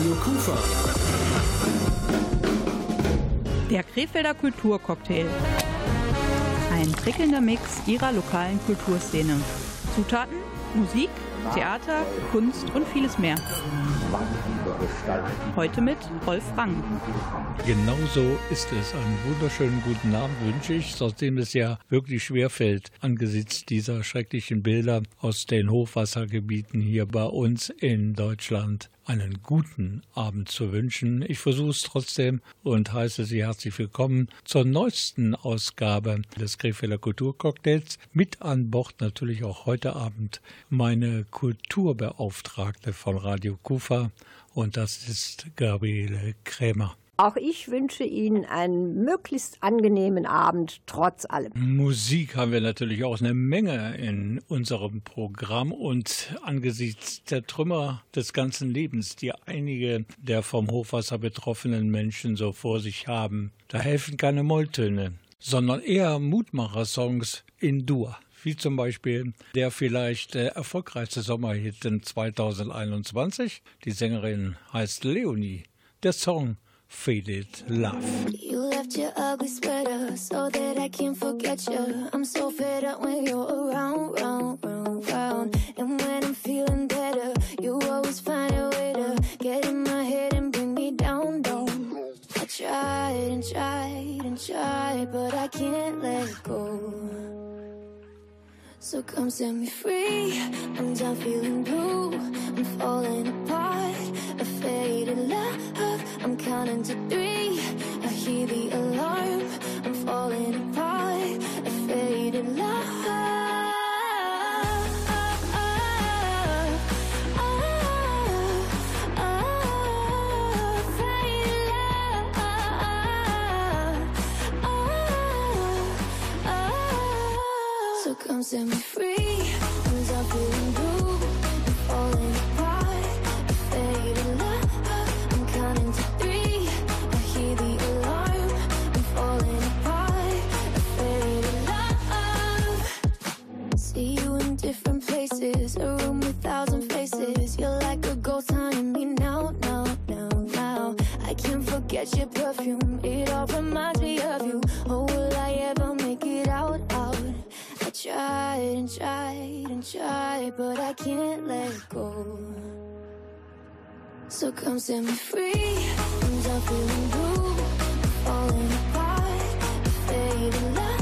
Radio Kufa. Der Krefelder Kulturcocktail. Ein prickelnder Mix ihrer lokalen Kulturszene. Zutaten, Musik, Theater, Kunst und vieles mehr. Heute mit Rolf Rang. Genauso ist es. Einen wunderschönen guten Abend wünsche ich, trotzdem es ja wirklich schwerfällt, angesichts dieser schrecklichen Bilder aus den Hochwassergebieten hier bei uns in Deutschland einen guten Abend zu wünschen. Ich versuche es trotzdem und heiße Sie herzlich willkommen zur neuesten Ausgabe des Krefelder Kulturcocktails. Mit an Bord natürlich auch heute Abend meine Kulturbeauftragte von Radio Kufa und das ist Gabriele Krämer. Auch ich wünsche Ihnen einen möglichst angenehmen Abend, trotz allem. Musik haben wir natürlich auch eine Menge in unserem Programm und angesichts der Trümmer des ganzen Lebens, die einige der vom Hochwasser betroffenen Menschen so vor sich haben, da helfen keine Molltöne, sondern eher Mutmacher-Songs in Dur wie zum Beispiel der vielleicht äh, erfolgreichste Sommerhit in 2021. Die Sängerin heißt Leonie. Der Song faded love. You left your ugly sweater so that I can't forget you. I'm so fed up when you're around, round, round, round. And when I'm feeling better, you always find a way to get in my head and bring me down, down. I tried and tried and tried, but I can't let go. So come set me free. I'm done feeling blue. I'm falling apart. A faded love. I'm counting to three. I hear the alarm. I'm falling apart. Set me free. I'm feeling blue. I'm falling apart. A faded love. I'm counting to three. I hear the alarm. I'm falling apart. A faded love. See you in different places. A room with thousand faces. You're like a ghost haunting me now, now, now, now. I can't forget your perfume. But I can't let go. So come set me free. I'm feeling blue. Falling apart. Faded love.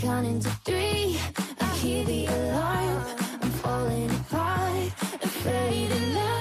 Counting to three. I hear the alarm. I'm falling apart. A faded love.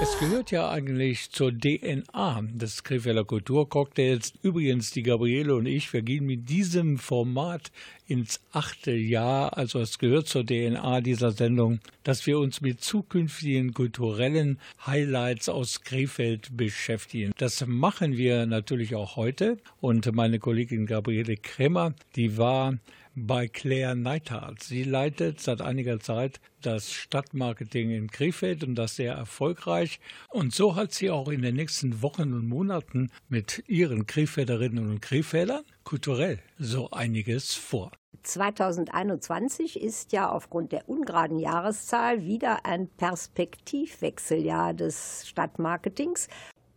Es gehört ja eigentlich zur DNA des Krefelder Kulturcocktails. Übrigens, die Gabriele und ich, wir gehen mit diesem Format ins achte Jahr. Also es gehört zur DNA dieser Sendung, dass wir uns mit zukünftigen kulturellen Highlights aus Krefeld beschäftigen. Das machen wir natürlich auch heute. Und meine Kollegin Gabriele Kremer, die war bei Claire Neithardt. Sie leitet seit einiger Zeit das Stadtmarketing in Krefeld und das sehr erfolgreich. Und so hat sie auch in den nächsten Wochen und Monaten mit ihren Krefelderinnen und Krefeldern kulturell so einiges vor. 2021 ist ja aufgrund der ungeraden Jahreszahl wieder ein Perspektivwechseljahr des Stadtmarketings.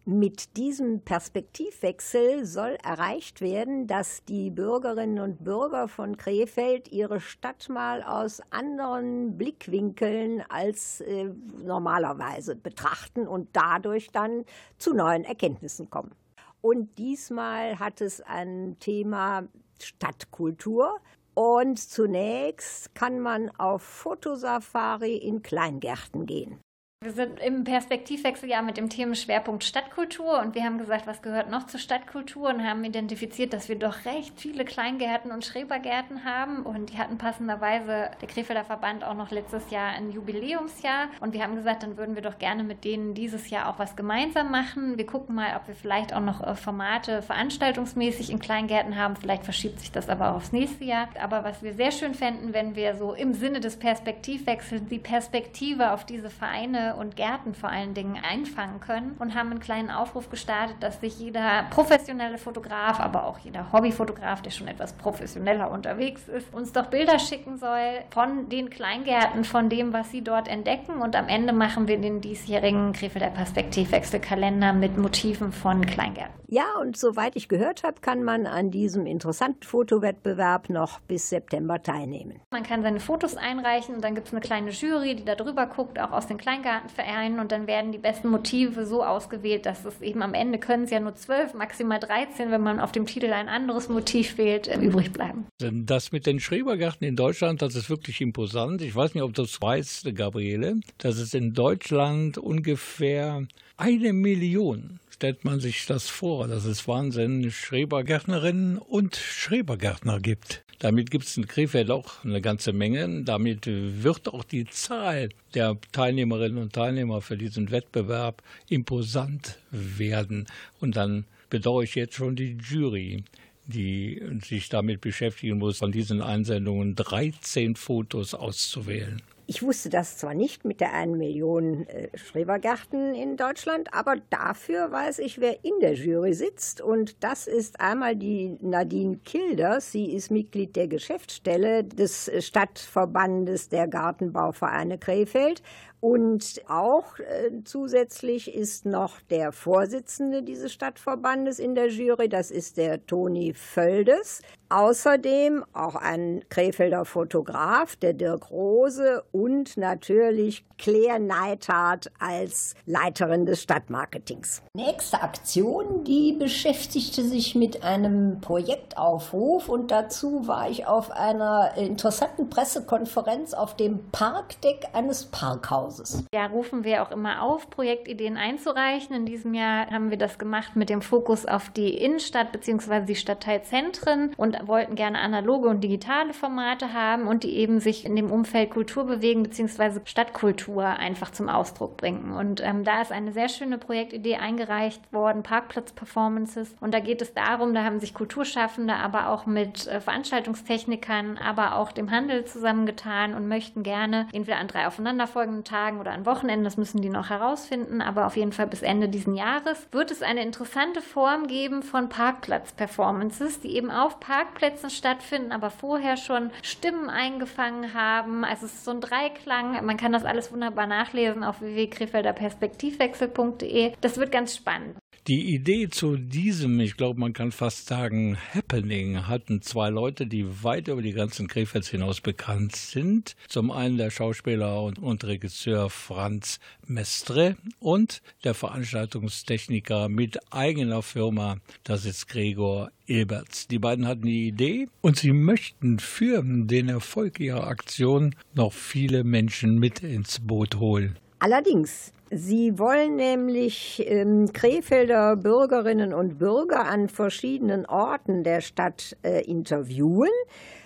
Mit diesem Perspektivwechsel soll erreicht werden, dass die Bürgerinnen und Bürger von Krefeld ihre Stadt mal aus anderen Blickwinkeln als äh, normalerweise betrachten und dadurch dann zu neuen Erkenntnissen kommen. Und diesmal hat es ein Thema Stadtkultur. Und zunächst kann man auf Fotosafari in Kleingärten gehen. Wir sind im Perspektivwechseljahr mit dem Themenschwerpunkt Stadtkultur und wir haben gesagt, was gehört noch zur Stadtkultur und haben identifiziert, dass wir doch recht viele Kleingärten und Schrebergärten haben und die hatten passenderweise der Krefelder Verband auch noch letztes Jahr ein Jubiläumsjahr und wir haben gesagt, dann würden wir doch gerne mit denen dieses Jahr auch was gemeinsam machen. Wir gucken mal, ob wir vielleicht auch noch äh, Formate veranstaltungsmäßig in Kleingärten haben, vielleicht verschiebt sich das aber auch aufs nächste Jahr. Aber was wir sehr schön fänden, wenn wir so im Sinne des Perspektivwechsels die Perspektive auf diese Vereine und Gärten vor allen Dingen einfangen können und haben einen kleinen Aufruf gestartet, dass sich jeder professionelle Fotograf, aber auch jeder Hobbyfotograf, der schon etwas professioneller unterwegs ist, uns doch Bilder schicken soll von den Kleingärten, von dem, was sie dort entdecken und am Ende machen wir den diesjährigen Krefelder Perspektivwechselkalender mit Motiven von Kleingärten. Ja, und soweit ich gehört habe, kann man an diesem interessanten Fotowettbewerb noch bis September teilnehmen. Man kann seine Fotos einreichen und dann gibt es eine kleine Jury, die da drüber guckt, auch aus den Kleingartenvereinen und dann werden die besten Motive so ausgewählt, dass es eben am Ende können es ja nur zwölf, maximal 13, wenn man auf dem Titel ein anderes Motiv wählt, äh, übrig bleiben. Das mit den Schrebergärten in Deutschland, das ist wirklich imposant. Ich weiß nicht, ob du das weißt, Gabriele, dass es in Deutschland ungefähr eine Million stellt man sich das vor, dass es Wahnsinn Schrebergärtnerinnen und Schrebergärtner gibt. Damit gibt es in Krefeld auch eine ganze Menge. Damit wird auch die Zahl der Teilnehmerinnen und Teilnehmer für diesen Wettbewerb imposant werden. Und dann bedauere ich jetzt schon die Jury die sich damit beschäftigen muss, von diesen Einsendungen 13 Fotos auszuwählen. Ich wusste das zwar nicht mit der 1 Million äh, Schrebergärten in Deutschland, aber dafür weiß ich, wer in der Jury sitzt. Und das ist einmal die Nadine Kilders. Sie ist Mitglied der Geschäftsstelle des Stadtverbandes der Gartenbauvereine Krefeld. Und auch äh, zusätzlich ist noch der Vorsitzende dieses Stadtverbandes in der Jury, das ist der Toni Völdes. Außerdem auch ein Krefelder Fotograf, der Dirk Rose und natürlich Claire Neithardt als Leiterin des Stadtmarketings. Nächste Aktion, die beschäftigte sich mit einem Projektaufruf und dazu war ich auf einer interessanten Pressekonferenz auf dem Parkdeck eines Parkhauses. Ja, rufen wir auch immer auf, Projektideen einzureichen. In diesem Jahr haben wir das gemacht mit dem Fokus auf die Innenstadt bzw. die Stadtteilzentren und wollten gerne analoge und digitale Formate haben und die eben sich in dem Umfeld Kultur bewegen bzw. Stadtkultur einfach zum Ausdruck bringen. Und ähm, da ist eine sehr schöne Projektidee eingereicht worden, Parkplatz-Performances. Und da geht es darum, da haben sich Kulturschaffende aber auch mit äh, Veranstaltungstechnikern, aber auch dem Handel zusammengetan und möchten gerne entweder an drei aufeinanderfolgenden Tagen oder an Wochenenden, das müssen die noch herausfinden, aber auf jeden Fall bis Ende diesen Jahres wird es eine interessante Form geben von Parkplatz-Performances, die eben auf Park Parkplätzen stattfinden, aber vorher schon Stimmen eingefangen haben. Also es ist so ein Dreiklang. Man kann das alles wunderbar nachlesen auf www.krefelderperspektivwechsel.de. Das wird ganz spannend. Die Idee zu diesem, ich glaube, man kann fast sagen, Happening hatten zwei Leute, die weit über die ganzen Krefelds hinaus bekannt sind. Zum einen der Schauspieler und, und Regisseur Franz Mestre und der Veranstaltungstechniker mit eigener Firma, das ist Gregor Eberts. Die beiden hatten die Idee und sie möchten für den Erfolg ihrer Aktion noch viele Menschen mit ins Boot holen. Allerdings, Sie wollen nämlich ähm, Krefelder Bürgerinnen und Bürger an verschiedenen Orten der Stadt äh, interviewen.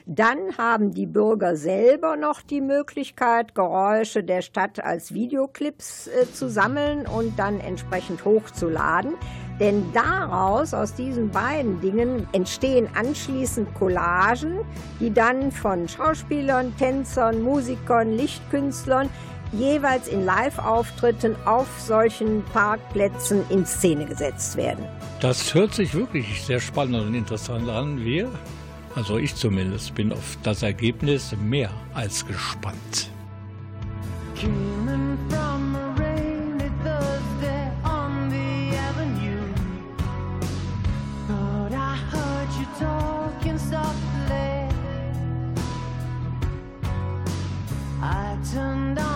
Dann haben die Bürger selber noch die Möglichkeit, Geräusche der Stadt als Videoclips äh, zu sammeln und dann entsprechend hochzuladen. Denn daraus, aus diesen beiden Dingen, entstehen anschließend Collagen, die dann von Schauspielern, Tänzern, Musikern, Lichtkünstlern jeweils in Live-Auftritten auf solchen Parkplätzen in Szene gesetzt werden. Das hört sich wirklich sehr spannend und interessant an. Wir, also ich zumindest, bin auf das Ergebnis mehr als gespannt. Coming from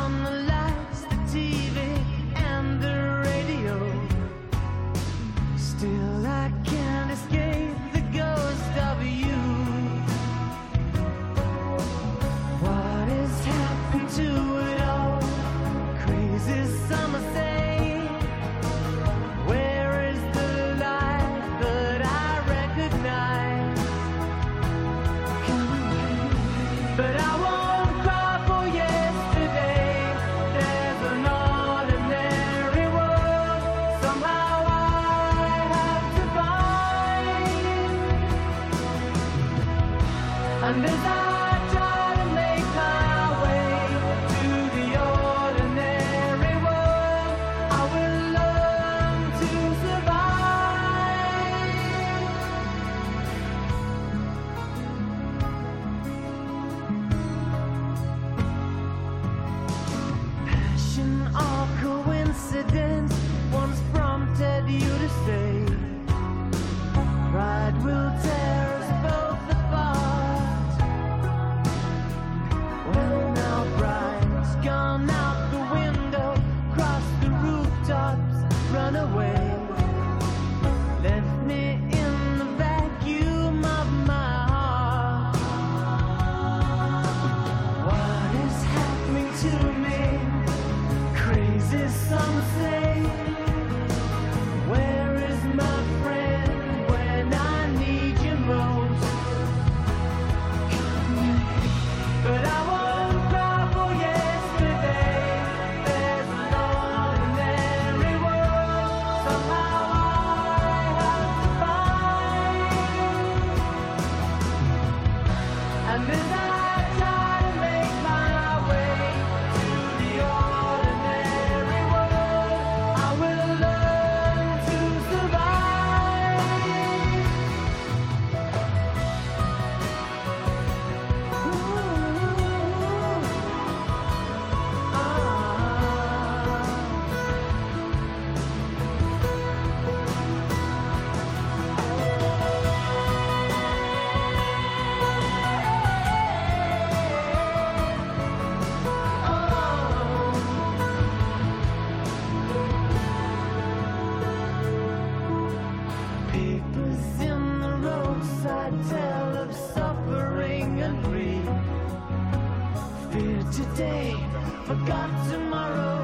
forgot tomorrow.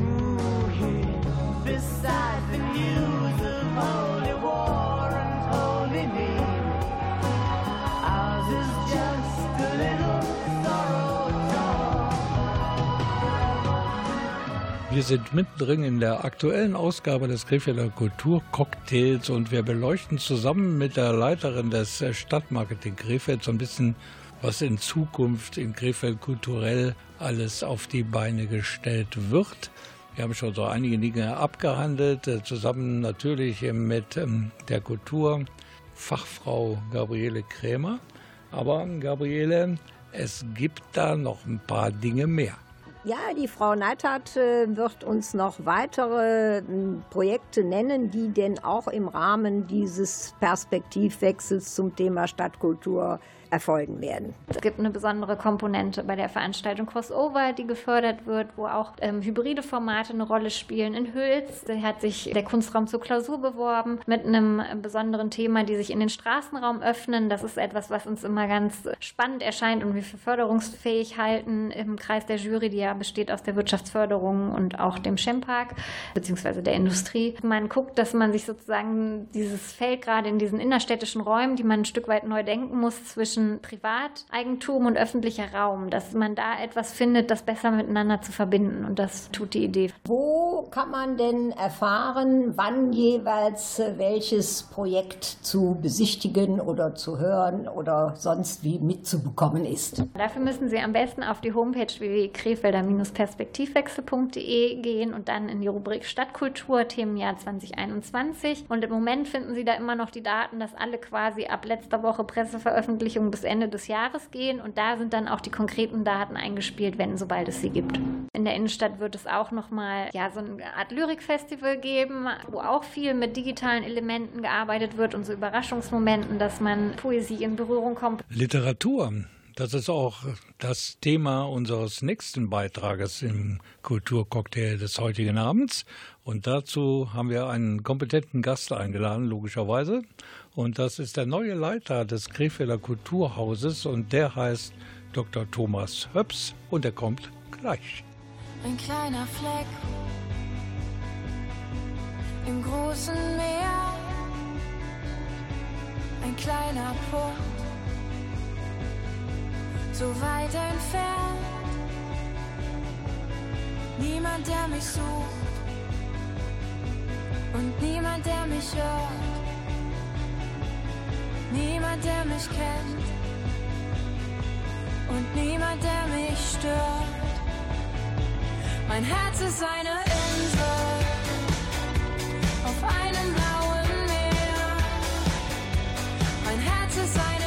Ooh, here beside the news of holy war and holy need. Ours is just a little. Wir sind mittendrin in der aktuellen Ausgabe des Krefelder Kulturcocktails und wir beleuchten zusammen mit der Leiterin des Stadtmarketing Krefeld so ein bisschen, was in Zukunft in Krefeld kulturell alles auf die Beine gestellt wird. Wir haben schon so einige Dinge abgehandelt, äh, zusammen natürlich mit ähm, der Kulturfachfrau Gabriele Krämer. Aber Gabriele, es gibt da noch ein paar Dinge mehr. Ja, die Frau Neithardt äh, wird uns noch weitere äh, Projekte nennen, die denn auch im Rahmen dieses Perspektivwechsels zum Thema Stadtkultur erfolgen werden. Es gibt eine besondere Komponente bei der Veranstaltung Crossover, die gefördert wird, wo auch ähm, hybride Formate eine Rolle spielen. In Hüls da hat sich der Kunstraum zur Klausur beworben mit einem besonderen Thema, die sich in den Straßenraum öffnen. Das ist etwas, was uns immer ganz spannend erscheint und wir für förderungsfähig halten im Kreis der Jury, die ja besteht aus der Wirtschaftsförderung und auch dem Chempark beziehungsweise der Industrie. Man guckt, dass man sich sozusagen dieses Feld gerade in diesen innerstädtischen Räumen, die man ein Stück weit neu denken muss, zwischen Privateigentum und öffentlicher Raum, dass man da etwas findet, das besser miteinander zu verbinden. Und das tut die Idee. Wo kann man denn erfahren, wann jeweils äh, welches Projekt zu besichtigen oder zu hören oder sonst wie mitzubekommen ist? Dafür müssen Sie am besten auf die Homepage www.krefelder-perspektivwechsel.de gehen und dann in die Rubrik Stadtkultur Themenjahr 2021. Und im Moment finden Sie da immer noch die Daten, dass alle quasi ab letzter Woche Presseveröffentlichungen bis Ende des Jahres gehen. Und da sind dann auch die konkreten Daten eingespielt, wenn sobald es sie gibt. In der Innenstadt wird es auch nochmal ja, so eine Art Lyrikfestival geben, wo auch viel mit digitalen Elementen gearbeitet wird und so Überraschungsmomenten, dass man Poesie in Berührung kommt. Literatur. Das ist auch das Thema unseres nächsten Beitrages im Kulturcocktail des heutigen Abends. Und dazu haben wir einen kompetenten Gast eingeladen, logischerweise. Und das ist der neue Leiter des Krefelder Kulturhauses und der heißt Dr. Thomas Höps und er kommt gleich. Ein kleiner Fleck im großen Meer. Ein kleiner Punkt, so weit entfernt. Niemand, der mich sucht und niemand, der mich hört. Niemand, der mich kennt und niemand, der mich stört. Mein Herz ist eine Insel auf einem blauen Meer. Mein Herz ist eine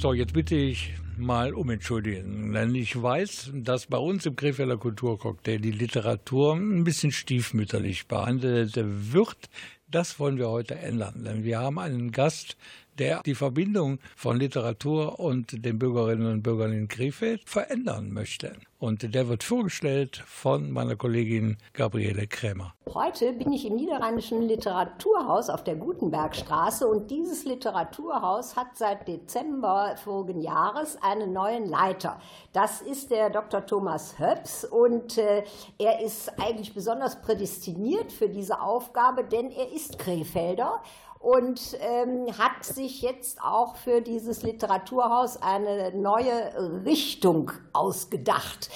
So, jetzt bitte ich mal um Entschuldigung, denn ich weiß, dass bei uns im Krefelder Kulturcocktail die Literatur ein bisschen stiefmütterlich behandelt wird. Das wollen wir heute ändern, denn wir haben einen Gast, der die Verbindung von Literatur und den Bürgerinnen und Bürgern in Krefeld verändern möchte. Und der wird vorgestellt von meiner Kollegin Gabriele Krämer. Heute bin ich im Niederrheinischen Literaturhaus auf der Gutenbergstraße und dieses Literaturhaus hat seit Dezember vorigen Jahres einen neuen Leiter. Das ist der Dr. Thomas Höps und äh, er ist eigentlich besonders prädestiniert für diese Aufgabe, denn er ist Krefelder und ähm, hat sich jetzt auch für dieses Literaturhaus eine neue Richtung ausgedacht.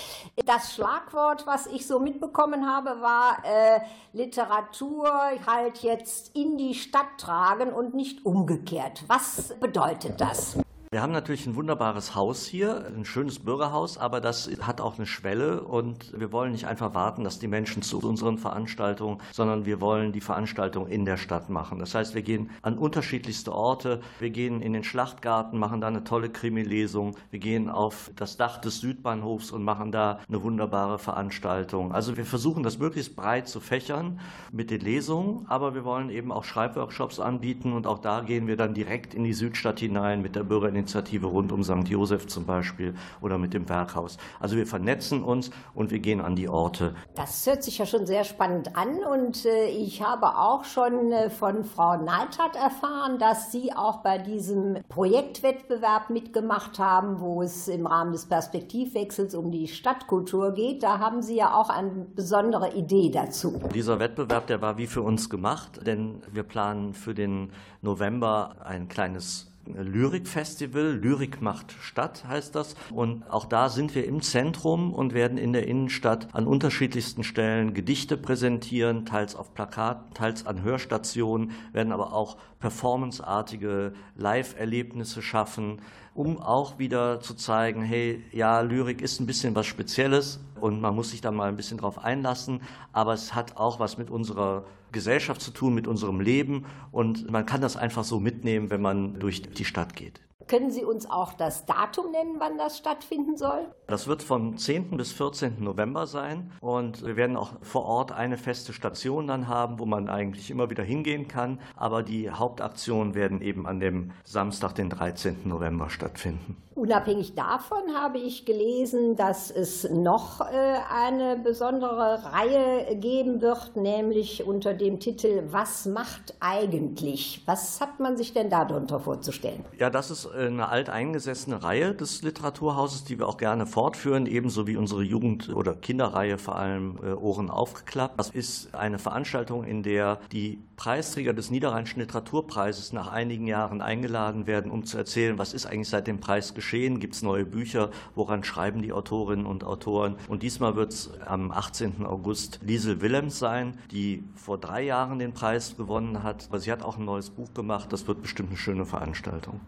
Das Schlagwort, was ich so mitbekommen habe, war äh, Literatur halt jetzt in die Stadt tragen und nicht umgekehrt. Was bedeutet das? Wir haben natürlich ein wunderbares Haus hier, ein schönes Bürgerhaus, aber das hat auch eine Schwelle und wir wollen nicht einfach warten, dass die Menschen zu unseren Veranstaltungen, sondern wir wollen die Veranstaltung in der Stadt machen. Das heißt, wir gehen an unterschiedlichste Orte, wir gehen in den Schlachtgarten, machen da eine tolle Krimi-Lesung, wir gehen auf das Dach des Südbahnhofs und machen da eine wunderbare Veranstaltung. Also wir versuchen das möglichst breit zu fächern mit den Lesungen, aber wir wollen eben auch Schreibworkshops anbieten und auch da gehen wir dann direkt in die Südstadt hinein mit der Bürgerinitiative rund um St. Josef zum Beispiel oder mit dem Werkhaus. Also wir vernetzen uns und wir gehen an die Orte. Das hört sich ja schon sehr spannend an und äh, ich habe auch schon äh, von Frau Neidhardt erfahren, dass Sie auch bei diesem Projektwettbewerb mitgemacht haben, wo es im Rahmen des Perspektivwechsels um die Stadtkultur geht. Da haben Sie ja auch eine besondere Idee dazu. Dieser Wettbewerb, der war wie für uns gemacht, denn wir planen für den November ein kleines Lyrikfestival. Lyrik macht Stadt heißt das. Und auch da sind wir im Zentrum und werden in der Innenstadt an unterschiedlichsten Stellen Gedichte präsentieren, teils auf Plakaten, teils an Hörstationen, werden aber auch performanceartige Live-Erlebnisse schaffen, um auch wieder zu zeigen, hey, ja, Lyrik ist ein bisschen was Spezielles und man muss sich da mal ein bisschen drauf einlassen, aber es hat auch was mit unserer Gesellschaft zu tun, mit unserem Leben und man kann das einfach so mitnehmen, wenn man durch die Stadt geht. Können Sie uns auch das Datum nennen, wann das stattfinden soll? Das wird von 10. bis 14. November sein und wir werden auch vor Ort eine feste Station dann haben, wo man eigentlich immer wieder hingehen kann. Aber die Hauptaktionen werden eben an dem Samstag, den 13. November stattfinden. Unabhängig davon habe ich gelesen, dass es noch äh, eine besondere Reihe geben wird, nämlich unter dem Titel Was macht eigentlich? Was hat man sich denn darunter vorzustellen? Ja, das ist eine alteingesessene Reihe des Literaturhauses, die wir auch gerne fortführen, ebenso wie unsere Jugend- oder Kinderreihe vor allem äh, Ohren aufgeklappt. Das ist eine Veranstaltung, in der die Preisträger des Niederrheinischen Literaturpreises nach einigen Jahren eingeladen werden, um zu erzählen, was ist eigentlich seit dem Preis geschehen, gibt es neue Bücher, woran schreiben die Autorinnen und Autoren. Und diesmal wird es am 18. August Liesel Willems sein, die vor drei Jahren den Preis gewonnen hat. Aber sie hat auch ein neues Buch gemacht, das wird bestimmt eine schöne Veranstaltung.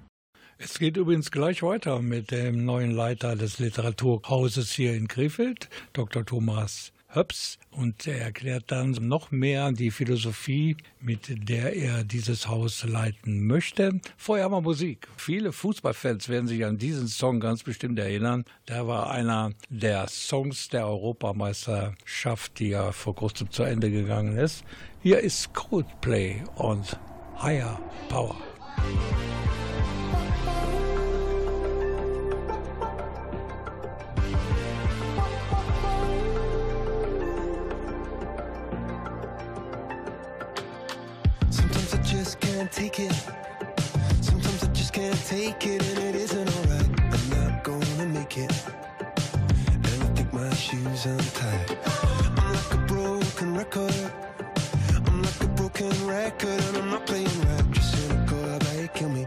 Es geht übrigens gleich weiter mit dem neuen Leiter des Literaturhauses hier in Krefeld, Dr. Thomas Höps. Und er erklärt dann noch mehr die Philosophie, mit der er dieses Haus leiten möchte. Vorher wir Musik. Viele Fußballfans werden sich an diesen Song ganz bestimmt erinnern. Der war einer der Songs der Europameisterschaft, die ja vor kurzem zu Ende gegangen ist. Hier ist Coldplay und Higher Power. Just can't take it. Sometimes I just can't take it, and it isn't alright. I'm not gonna make it. And I think my shoes untied. I'm like a broken record. I'm like a broken record, and I'm not playing right. Just cynical, you kill me?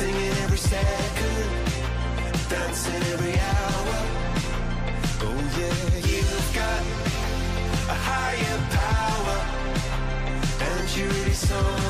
Singing every second, dancing every hour. Oh yeah, you've got a higher power, and you really someone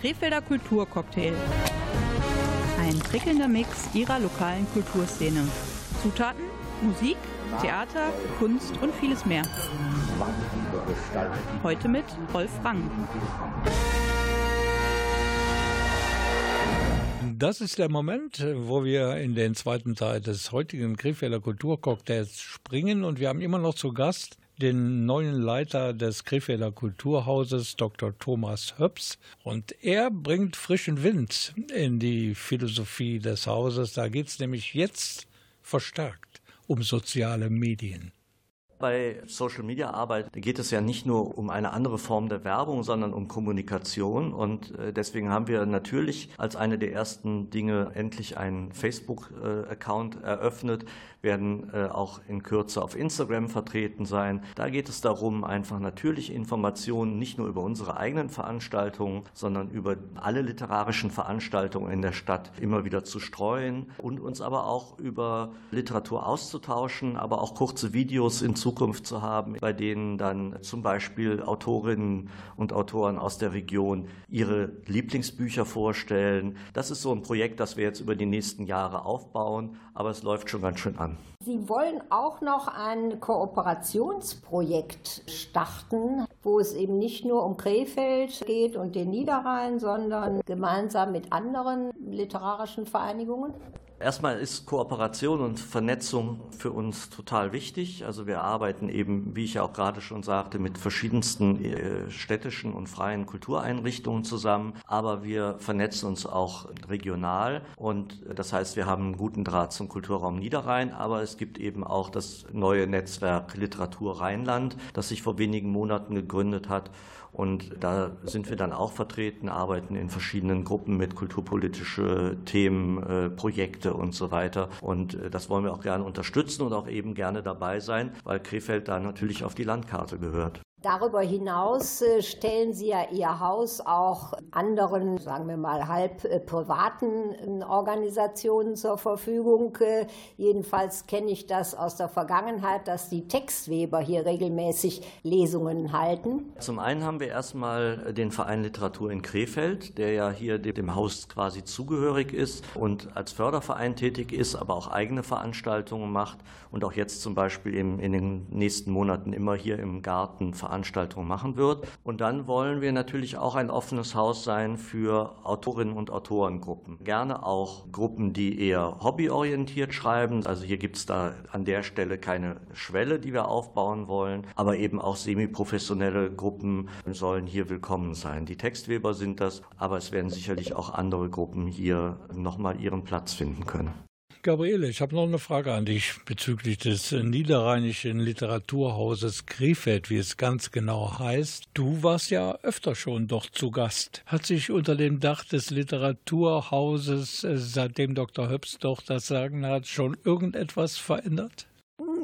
Krefelder Kulturcocktail. Ein prickelnder Mix ihrer lokalen Kulturszene. Zutaten, Musik, Theater, Kunst und vieles mehr. Heute mit Rolf Rang. Das ist der Moment, wo wir in den zweiten Teil des heutigen Krefelder Kulturcocktails springen und wir haben immer noch zu Gast den neuen Leiter des Krefelder Kulturhauses, Dr. Thomas Höps. Und er bringt frischen Wind in die Philosophie des Hauses. Da geht es nämlich jetzt verstärkt um soziale Medien. Bei Social Media Arbeit geht es ja nicht nur um eine andere Form der Werbung, sondern um Kommunikation. Und äh, deswegen haben wir natürlich als eine der ersten Dinge endlich einen Facebook-Account eröffnet, werden äh, auch in Kürze auf Instagram vertreten sein. Da geht es darum, einfach natürlich Informationen nicht nur über unsere eigenen Veranstaltungen, sondern über alle literarischen Veranstaltungen in der Stadt immer wieder zu streuen und uns aber auch über Literatur auszutauschen, aber auch kurze Videos in Zukunft zu haben, bei denen dann zum Beispiel Autorinnen und Autoren aus der Region ihre Lieblingsbücher vorstellen. Das ist so ein Projekt, das wir jetzt über die nächsten Jahre aufbauen, aber es läuft schon ganz schön an. Sie wollen auch noch ein Kooperationsprojekt starten, wo es eben nicht nur um Krefeld geht und den Niederrhein, sondern gemeinsam mit anderen literarischen Vereinigungen. Erstmal ist Kooperation und Vernetzung für uns total wichtig. Also wir arbeiten eben, wie ich ja auch gerade schon sagte, mit verschiedensten äh, städtischen und freien Kultureinrichtungen zusammen. Aber wir vernetzen uns auch regional. Und das heißt, wir haben einen guten Draht zum Kulturraum Niederrhein. Aber es gibt eben auch das neue Netzwerk Literatur Rheinland, das sich vor wenigen Monaten gegründet hat. Und da sind wir dann auch vertreten, arbeiten in verschiedenen Gruppen mit kulturpolitische Themen, äh, Projekte und so weiter. Und äh, das wollen wir auch gerne unterstützen und auch eben gerne dabei sein, weil Krefeld da natürlich auf die Landkarte gehört. Darüber hinaus äh, stellen Sie ja Ihr Haus auch anderen, sagen wir mal, halb äh, privaten äh, Organisationen zur Verfügung. Jedenfalls kenne ich das aus der Vergangenheit, dass die Textweber hier regelmäßig Lesungen halten. Zum einen haben wir erstmal den Verein Literatur in Krefeld, der ja hier dem Haus quasi zugehörig ist und als Förderverein tätig ist, aber auch eigene Veranstaltungen macht und auch jetzt zum Beispiel in den nächsten Monaten immer hier im Garten Veranstaltungen machen wird. Und dann wollen wir natürlich auch ein offenes Haus sein für Autorinnen und Autorengruppen. Gerne auch Gruppen, die eher hobbyorientiert schreiben. Also hier gibt es da an der Stelle keine Schwelle, die wir aufbauen wollen. Aber eben auch semiprofessionelle Gruppen sollen hier willkommen sein. Die Textweber sind das, aber es werden sicherlich auch andere Gruppen hier nochmal ihren Platz finden können. Gabriele, ich habe noch eine Frage an dich bezüglich des niederrheinischen Literaturhauses Krefeld, wie es ganz genau heißt. Du warst ja öfter schon dort zu Gast. Hat sich unter dem Dach des Literaturhauses, äh, seitdem Dr. Höps doch das Sagen hat, schon irgendetwas verändert?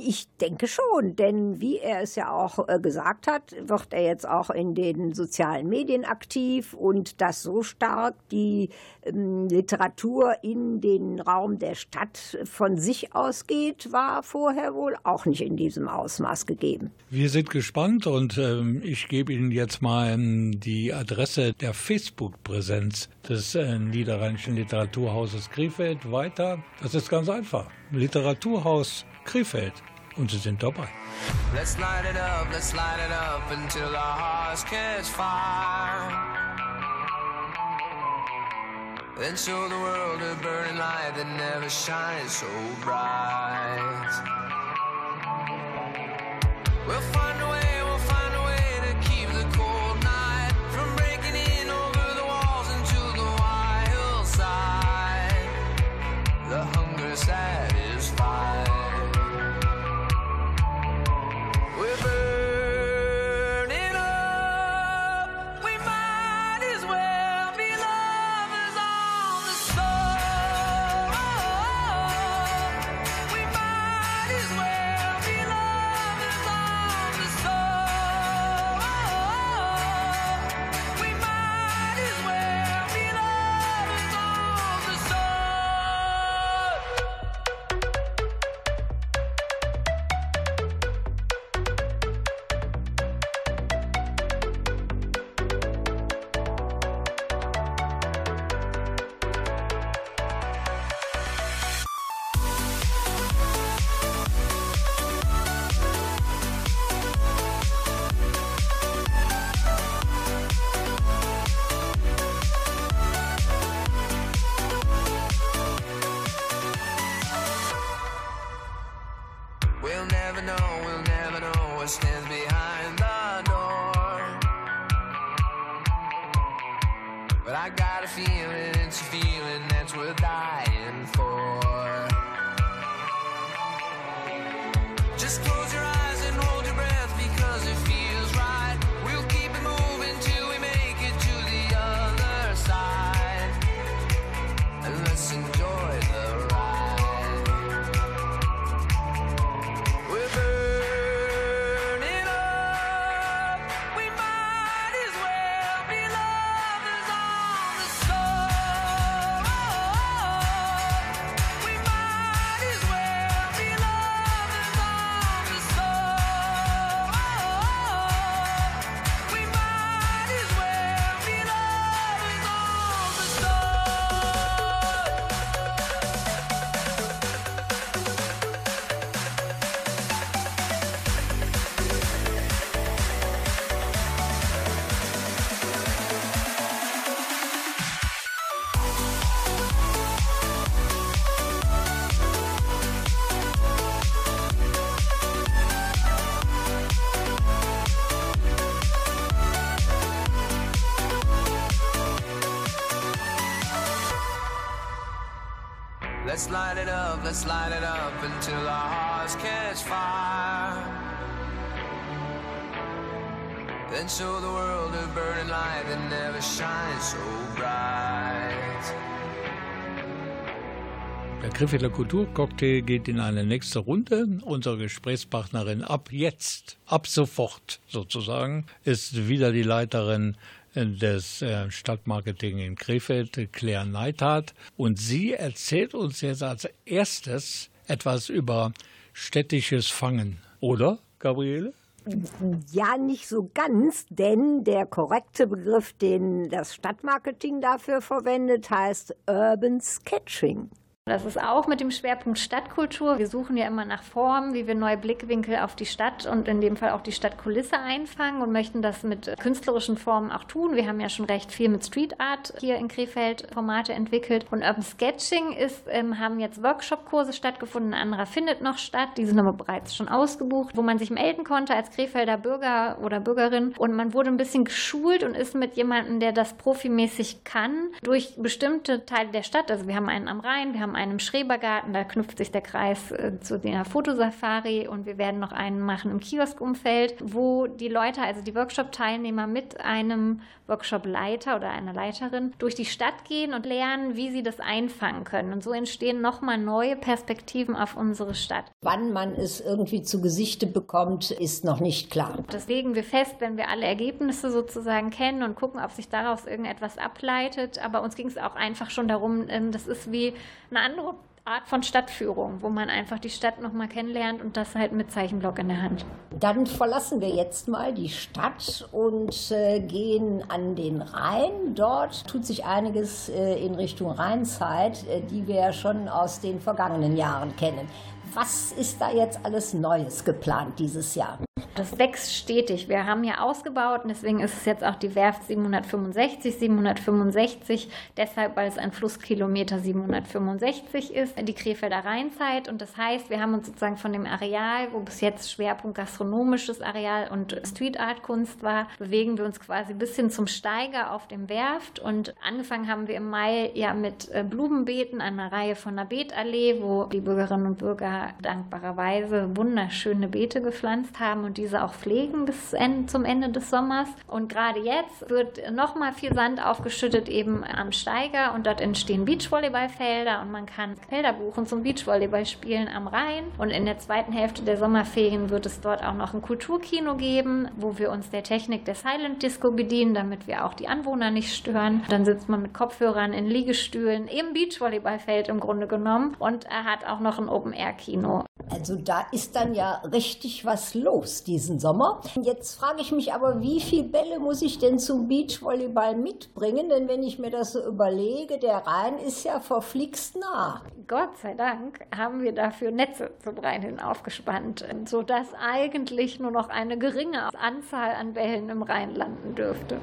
Ich denke schon, denn wie er es ja auch äh, gesagt hat, wird er jetzt auch in den sozialen Medien aktiv und das so stark die ähm, Literatur in den Raum der Stadt von sich ausgeht, war vorher wohl auch nicht in diesem Ausmaß gegeben. Wir sind gespannt und ähm, ich gebe Ihnen jetzt mal ähm, die Adresse der Facebook-Präsenz des äh, Niederrheinischen Literaturhauses Krefeld weiter. Das ist ganz einfach. Literaturhaus Krefeld und Sie sind dabei. Let's light it up, let's light it up until our hearts catch fire. Then show the world a burning light that never shines so bright. We'll find feeling, it's a feeling that's worth dying Der Griffeler Kulturcocktail geht in eine nächste Runde. Unsere Gesprächspartnerin ab jetzt, ab sofort sozusagen, ist wieder die Leiterin des äh, Stadtmarketing in Krefeld, Claire Neithardt. Und sie erzählt uns jetzt als erstes etwas über städtisches Fangen. Oder, Gabriele? Ja, nicht so ganz, denn der korrekte Begriff, den das Stadtmarketing dafür verwendet, heißt Urban Sketching. Das ist auch mit dem Schwerpunkt Stadtkultur. Wir suchen ja immer nach Formen, wie wir neue Blickwinkel auf die Stadt und in dem Fall auch die Stadtkulisse einfangen und möchten das mit künstlerischen Formen auch tun. Wir haben ja schon recht viel mit Street Art hier in Krefeld Formate entwickelt. Und Urban Sketching ist, ähm, haben jetzt Workshop-Kurse stattgefunden. Ein anderer findet noch statt. Die sind aber bereits schon ausgebucht, wo man sich melden konnte als Krefelder Bürger oder Bürgerin. Und man wurde ein bisschen geschult und ist mit jemandem, der das profimäßig kann, durch bestimmte Teile der Stadt. Also wir haben einen am Rhein, wir haben einen im Schrebergarten, da knüpft sich der Kreis äh, zu der Fotosafari und wir werden noch einen machen im Kioskumfeld, wo die Leute, also die Workshop-Teilnehmer mit einem Workshop-Leiter oder einer Leiterin durch die Stadt gehen und lernen, wie sie das einfangen können. Und so entstehen nochmal neue Perspektiven auf unsere Stadt. Wann man es irgendwie zu Gesichte bekommt, ist noch nicht klar. Das legen wir fest, wenn wir alle Ergebnisse sozusagen kennen und gucken, ob sich daraus irgendetwas ableitet. Aber uns ging es auch einfach schon darum, ähm, das ist wie eine andere Art von Stadtführung, wo man einfach die Stadt nochmal kennenlernt und das halt mit Zeichenblock in der Hand. Dann verlassen wir jetzt mal die Stadt und äh, gehen an den Rhein. Dort tut sich einiges äh, in Richtung Rheinzeit, äh, die wir ja schon aus den vergangenen Jahren kennen. Was ist da jetzt alles Neues geplant dieses Jahr? Das wächst stetig. Wir haben ja ausgebaut und deswegen ist es jetzt auch die Werft 765, 765, deshalb, weil es ein Flusskilometer 765 ist, die Krefelder Rheinzeit. Und das heißt, wir haben uns sozusagen von dem Areal, wo bis jetzt Schwerpunkt gastronomisches Areal und Street Art Kunst war, bewegen wir uns quasi bis hin zum Steiger auf dem Werft. Und angefangen haben wir im Mai ja mit äh, Blumenbeeten, einer Reihe von einer Beetallee, wo die Bürgerinnen und Bürger dankbarerweise wunderschöne Beete gepflanzt haben und diese auch pflegen bis zum Ende des Sommers. Und gerade jetzt wird nochmal viel Sand aufgeschüttet eben am Steiger und dort entstehen Beachvolleyballfelder und man kann Felder buchen zum Beachvolleyballspielen am Rhein. Und in der zweiten Hälfte der Sommerferien wird es dort auch noch ein Kulturkino geben, wo wir uns der Technik der Silent Disco bedienen, damit wir auch die Anwohner nicht stören. Dann sitzt man mit Kopfhörern in Liegestühlen im Beachvolleyballfeld im Grunde genommen und er hat auch noch ein Open-Air-Kino. Also da ist dann ja richtig was los diesen Sommer. Jetzt frage ich mich aber, wie viele Bälle muss ich denn zum Beachvolleyball mitbringen? Denn wenn ich mir das so überlege, der Rhein ist ja verflixt nah. Gott sei Dank haben wir dafür Netze zum Rhein hin aufgespannt, sodass eigentlich nur noch eine geringe Anzahl an Wellen im Rhein landen dürfte.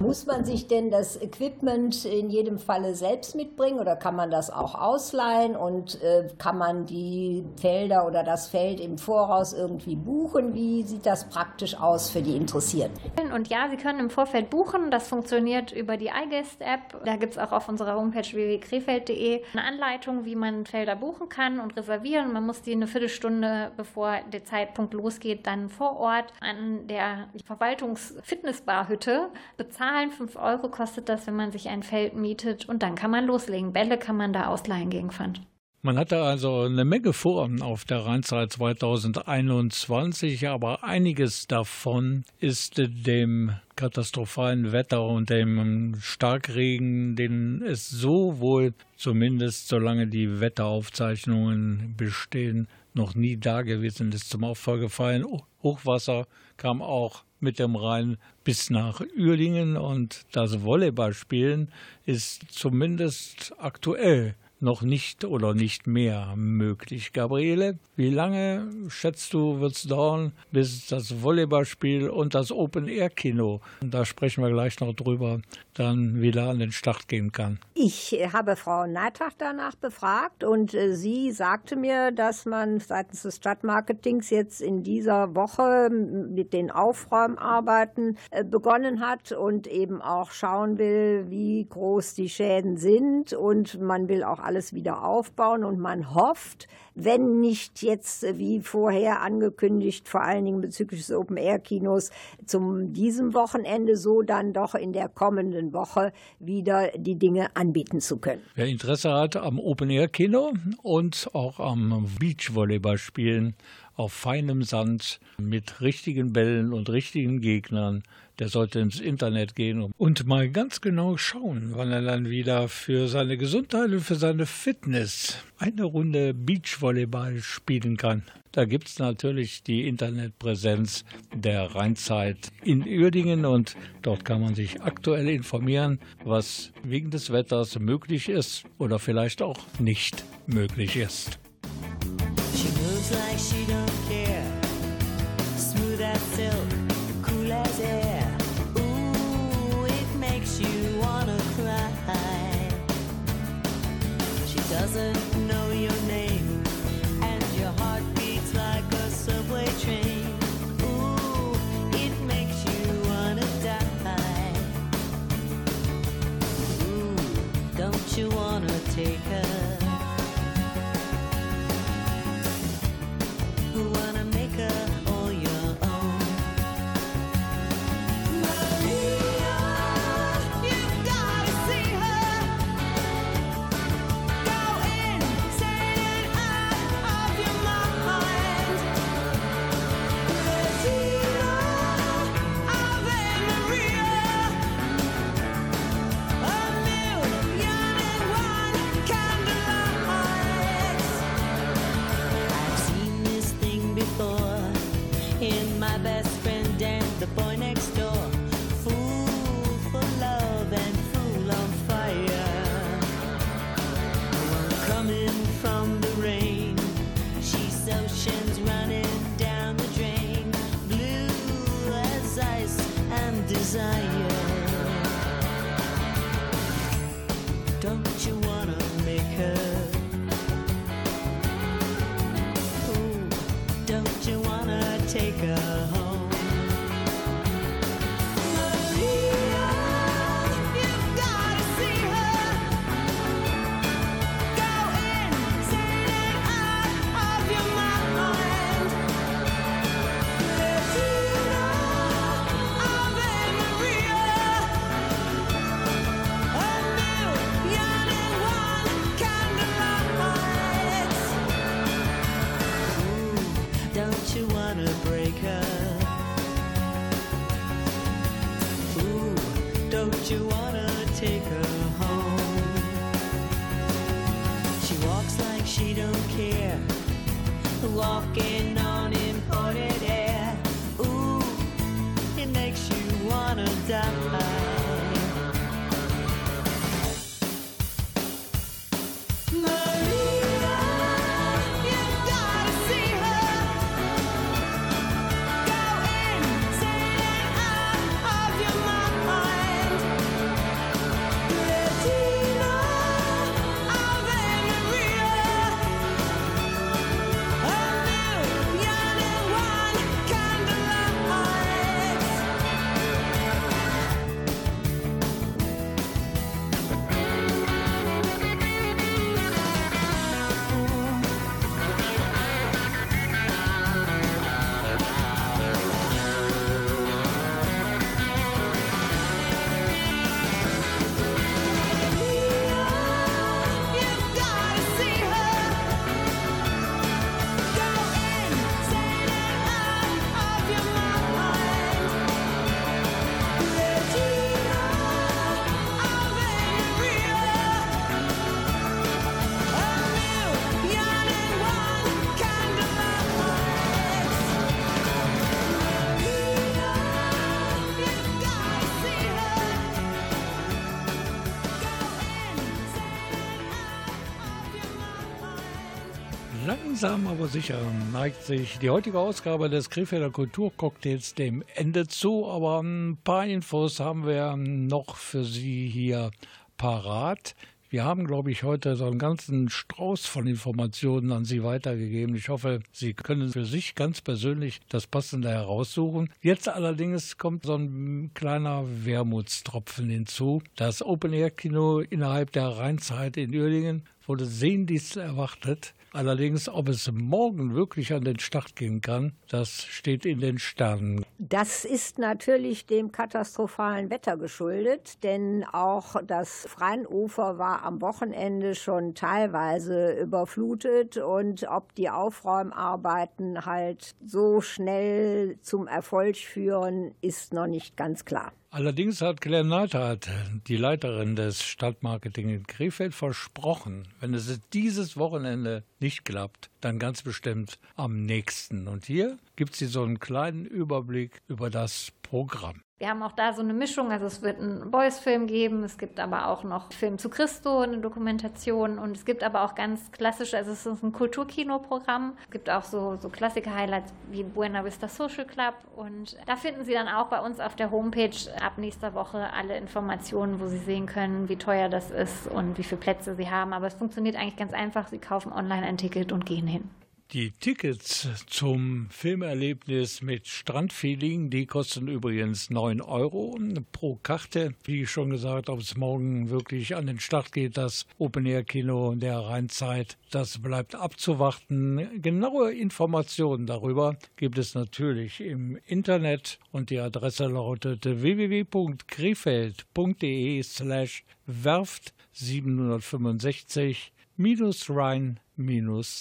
Muss man sich denn das Equipment in jedem Falle selbst mitbringen oder kann man das auch ausleihen und äh, kann man die Felder oder das Feld im Voraus irgendwie buchen? Wie sieht das praktisch aus für die Interessierten? Und ja, Sie können im Vorfeld buchen. Das funktioniert über die iGuest-App. Da gibt es auch auf unserer Homepage www.krefeld.de eine Anleitung, wie man Felder buchen kann und reservieren. Man muss die eine Viertelstunde, bevor der Zeitpunkt losgeht, dann vor Ort an der Verwaltungs-Fitnessbar-Hütte bezahlen. 5 Euro kostet das, wenn man sich ein Feld mietet. Und dann kann man loslegen. Bälle kann man da ausleihen gegen Pfand. Man hatte also eine Menge vor auf der Rheinzeit 2021, aber einiges davon ist dem katastrophalen Wetter und dem Starkregen, den es so wohl, zumindest solange die Wetteraufzeichnungen bestehen, noch nie da gewesen ist, zum Opfer gefallen. Hochwasser kam auch mit dem Rhein bis nach Uerdingen und das Volleyballspielen ist zumindest aktuell noch nicht oder nicht mehr möglich. Gabriele, wie lange schätzt du, wird es dauern, bis das Volleyballspiel und das Open-Air-Kino, da sprechen wir gleich noch drüber, dann wieder an den Start gehen kann? Ich habe Frau Neitach danach befragt und äh, sie sagte mir, dass man seitens des Stadtmarketings jetzt in dieser Woche mit den Aufräumarbeiten äh, begonnen hat und eben auch schauen will, wie groß die Schäden sind und man will auch alles wieder aufbauen und man hofft, wenn nicht jetzt äh, wie vorher angekündigt, vor allen Dingen bezüglich des Open-Air-Kinos, zum diesem Wochenende so dann doch in der kommenden Woche wieder die Dinge anbieten zu können. Wer Interesse hat am Open-Air-Kino und auch am Beachvolleyball-Spielen auf feinem Sand mit richtigen Bällen und richtigen Gegnern, der sollte ins Internet gehen und mal ganz genau schauen, wann er dann wieder für seine Gesundheit und für seine Fitness eine Runde Beachvolleyball spielen kann. Da gibt es natürlich die Internetpräsenz der Rheinzeit in Uerdingen und dort kann man sich aktuell informieren, was wegen des Wetters möglich ist oder vielleicht auch nicht möglich ist. She Langsam aber sicher neigt sich die heutige Ausgabe des Krefelder Kulturcocktails dem Ende zu, aber ein paar Infos haben wir noch für Sie hier parat. Wir haben, glaube ich, heute so einen ganzen Strauß von Informationen an Sie weitergegeben. Ich hoffe, Sie können für sich ganz persönlich das Passende heraussuchen. Jetzt allerdings kommt so ein kleiner Wermutstropfen hinzu. Das Open-Air-Kino innerhalb der Rheinzeit in Uerdingen wurde sehnlichst erwartet. Allerdings, ob es morgen wirklich an den Start gehen kann, das steht in den Sternen. Das ist natürlich dem katastrophalen Wetter geschuldet, denn auch das Frauenufer war am Wochenende schon teilweise überflutet und ob die Aufräumarbeiten halt so schnell zum Erfolg führen, ist noch nicht ganz klar. Allerdings hat Claire Neidhardt, die Leiterin des Stadtmarketing in Krefeld, versprochen, wenn es dieses Wochenende nicht klappt, dann ganz bestimmt am nächsten. Und hier gibt sie so einen kleinen Überblick über das Programm. Wir haben auch da so eine Mischung. Also es wird einen Boys-Film geben, es gibt aber auch noch Film zu Christo, eine Dokumentation und es gibt aber auch ganz klassische, also es ist ein Kulturkinoprogramm. Es gibt auch so, so Klassiker-Highlights wie Buena Vista Social Club und da finden Sie dann auch bei uns auf der Homepage ab nächster Woche alle Informationen, wo Sie sehen können, wie teuer das ist und wie viele Plätze Sie haben. Aber es funktioniert eigentlich ganz einfach. Sie kaufen online ein Ticket und gehen hin. Die Tickets zum Filmerlebnis mit Strandfeeling, die kosten übrigens 9 Euro pro Karte. Wie schon gesagt, ob es morgen wirklich an den Start geht, das Open-Air-Kino der Rheinzeit, das bleibt abzuwarten. Genaue Informationen darüber gibt es natürlich im Internet und die Adresse lautet www.krefeld.de slash werft 765 minus Rhein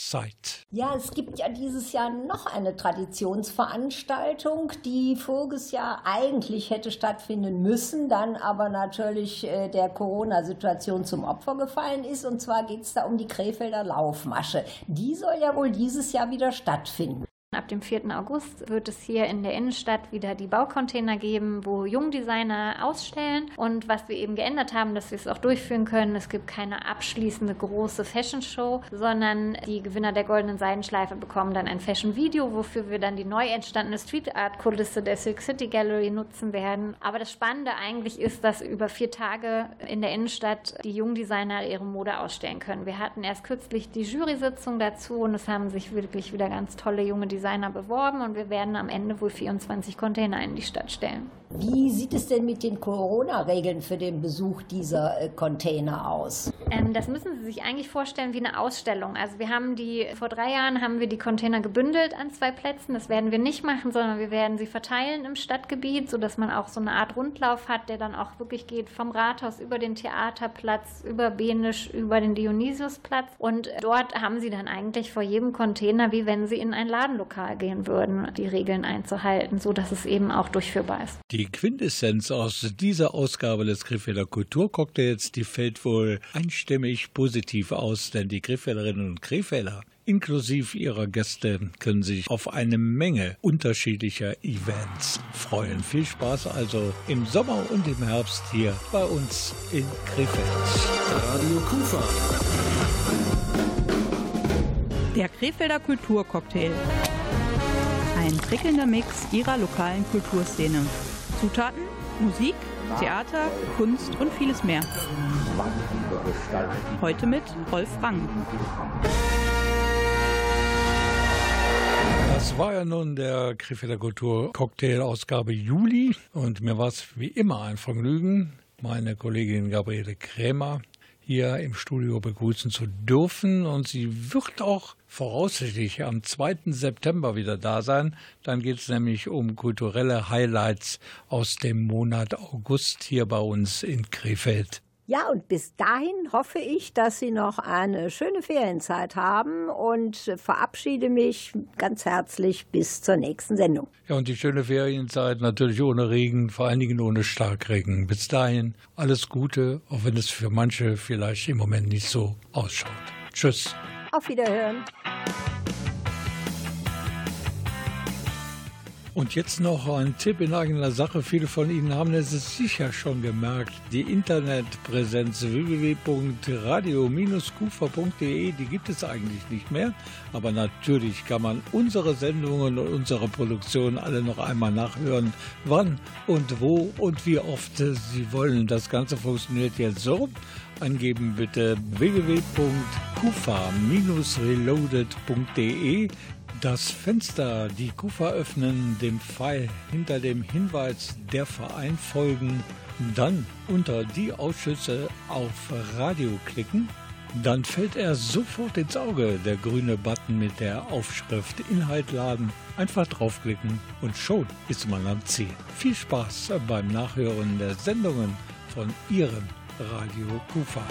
Zeit. Ja, es gibt ja dieses Jahr noch eine Traditionsveranstaltung, die voriges Jahr eigentlich hätte stattfinden müssen, dann aber natürlich äh, der Corona-Situation zum Opfer gefallen ist. Und zwar geht es da um die Krefelder Laufmasche. Die soll ja wohl dieses Jahr wieder stattfinden. Ab dem 4. August wird es hier in der Innenstadt wieder die Baucontainer geben, wo Jungdesigner ausstellen. Und was wir eben geändert haben, dass wir es auch durchführen können, es gibt keine abschließende große Fashion Show, sondern die Gewinner der Goldenen Seidenschleife bekommen dann ein Fashion Video, wofür wir dann die neu entstandene Street Art Kulisse der Silk City Gallery nutzen werden. Aber das Spannende eigentlich ist, dass über vier Tage in der Innenstadt die Jungdesigner ihre Mode ausstellen können. Wir hatten erst kürzlich die Jury-Sitzung dazu und es haben sich wirklich wieder ganz tolle junge Designer beworben und wir werden am Ende wohl 24 Container in die Stadt stellen. Wie sieht es denn mit den Corona-Regeln für den Besuch dieser äh, Container aus? Ähm, das müssen Sie sich eigentlich vorstellen wie eine Ausstellung. Also wir haben die, vor drei Jahren haben wir die Container gebündelt an zwei Plätzen. Das werden wir nicht machen, sondern wir werden sie verteilen im Stadtgebiet, sodass man auch so eine Art Rundlauf hat, der dann auch wirklich geht vom Rathaus über den Theaterplatz, über Benisch, über den Dionysiusplatz. Und dort haben Sie dann eigentlich vor jedem Container, wie wenn Sie in ein Ladenlokal gehen würden, die Regeln einzuhalten, sodass es eben auch durchführbar ist. Die Quintessenz aus dieser Ausgabe des Krefelder Kulturcocktails, die fällt wohl einstimmig positiv aus, denn die Krefelderinnen und Krefelder inklusive ihrer Gäste können sich auf eine Menge unterschiedlicher Events freuen. Viel Spaß also im Sommer und im Herbst hier bei uns in Krefeld. Radio Kufa. Der Krefelder Kulturcocktail. Ein prickelnder Mix ihrer lokalen Kulturszene. Zutaten, Musik, Theater, Kunst und vieles mehr. Heute mit Rolf Rang. Das war ja nun der Krefelder Kultur Cocktail Ausgabe Juli und mir war es wie immer ein Vergnügen, meine Kollegin Gabriele Krämer hier im Studio begrüßen zu dürfen und sie wird auch voraussichtlich am 2. September wieder da sein. Dann geht es nämlich um kulturelle Highlights aus dem Monat August hier bei uns in Krefeld. Ja, und bis dahin hoffe ich, dass Sie noch eine schöne Ferienzeit haben und verabschiede mich ganz herzlich bis zur nächsten Sendung. Ja, und die schöne Ferienzeit natürlich ohne Regen, vor allen Dingen ohne Starkregen. Bis dahin alles Gute, auch wenn es für manche vielleicht im Moment nicht so ausschaut. Tschüss. Auf Wiederhören. Und jetzt noch ein Tipp in eigener Sache. Viele von Ihnen haben es sicher schon gemerkt. Die Internetpräsenz www.radio-kufa.de, die gibt es eigentlich nicht mehr. Aber natürlich kann man unsere Sendungen und unsere Produktion alle noch einmal nachhören, wann und wo und wie oft Sie wollen. Das Ganze funktioniert jetzt so. Angeben bitte www.kufa-reloaded.de das Fenster, die Kufa öffnen, dem Pfeil hinter dem Hinweis der Verein folgen, dann unter die Ausschüsse auf Radio klicken, dann fällt er sofort ins Auge, der grüne Button mit der Aufschrift Inhalt laden. Einfach draufklicken und schon ist man am Ziel. Viel Spaß beim Nachhören der Sendungen von Ihrem Radio Kufa.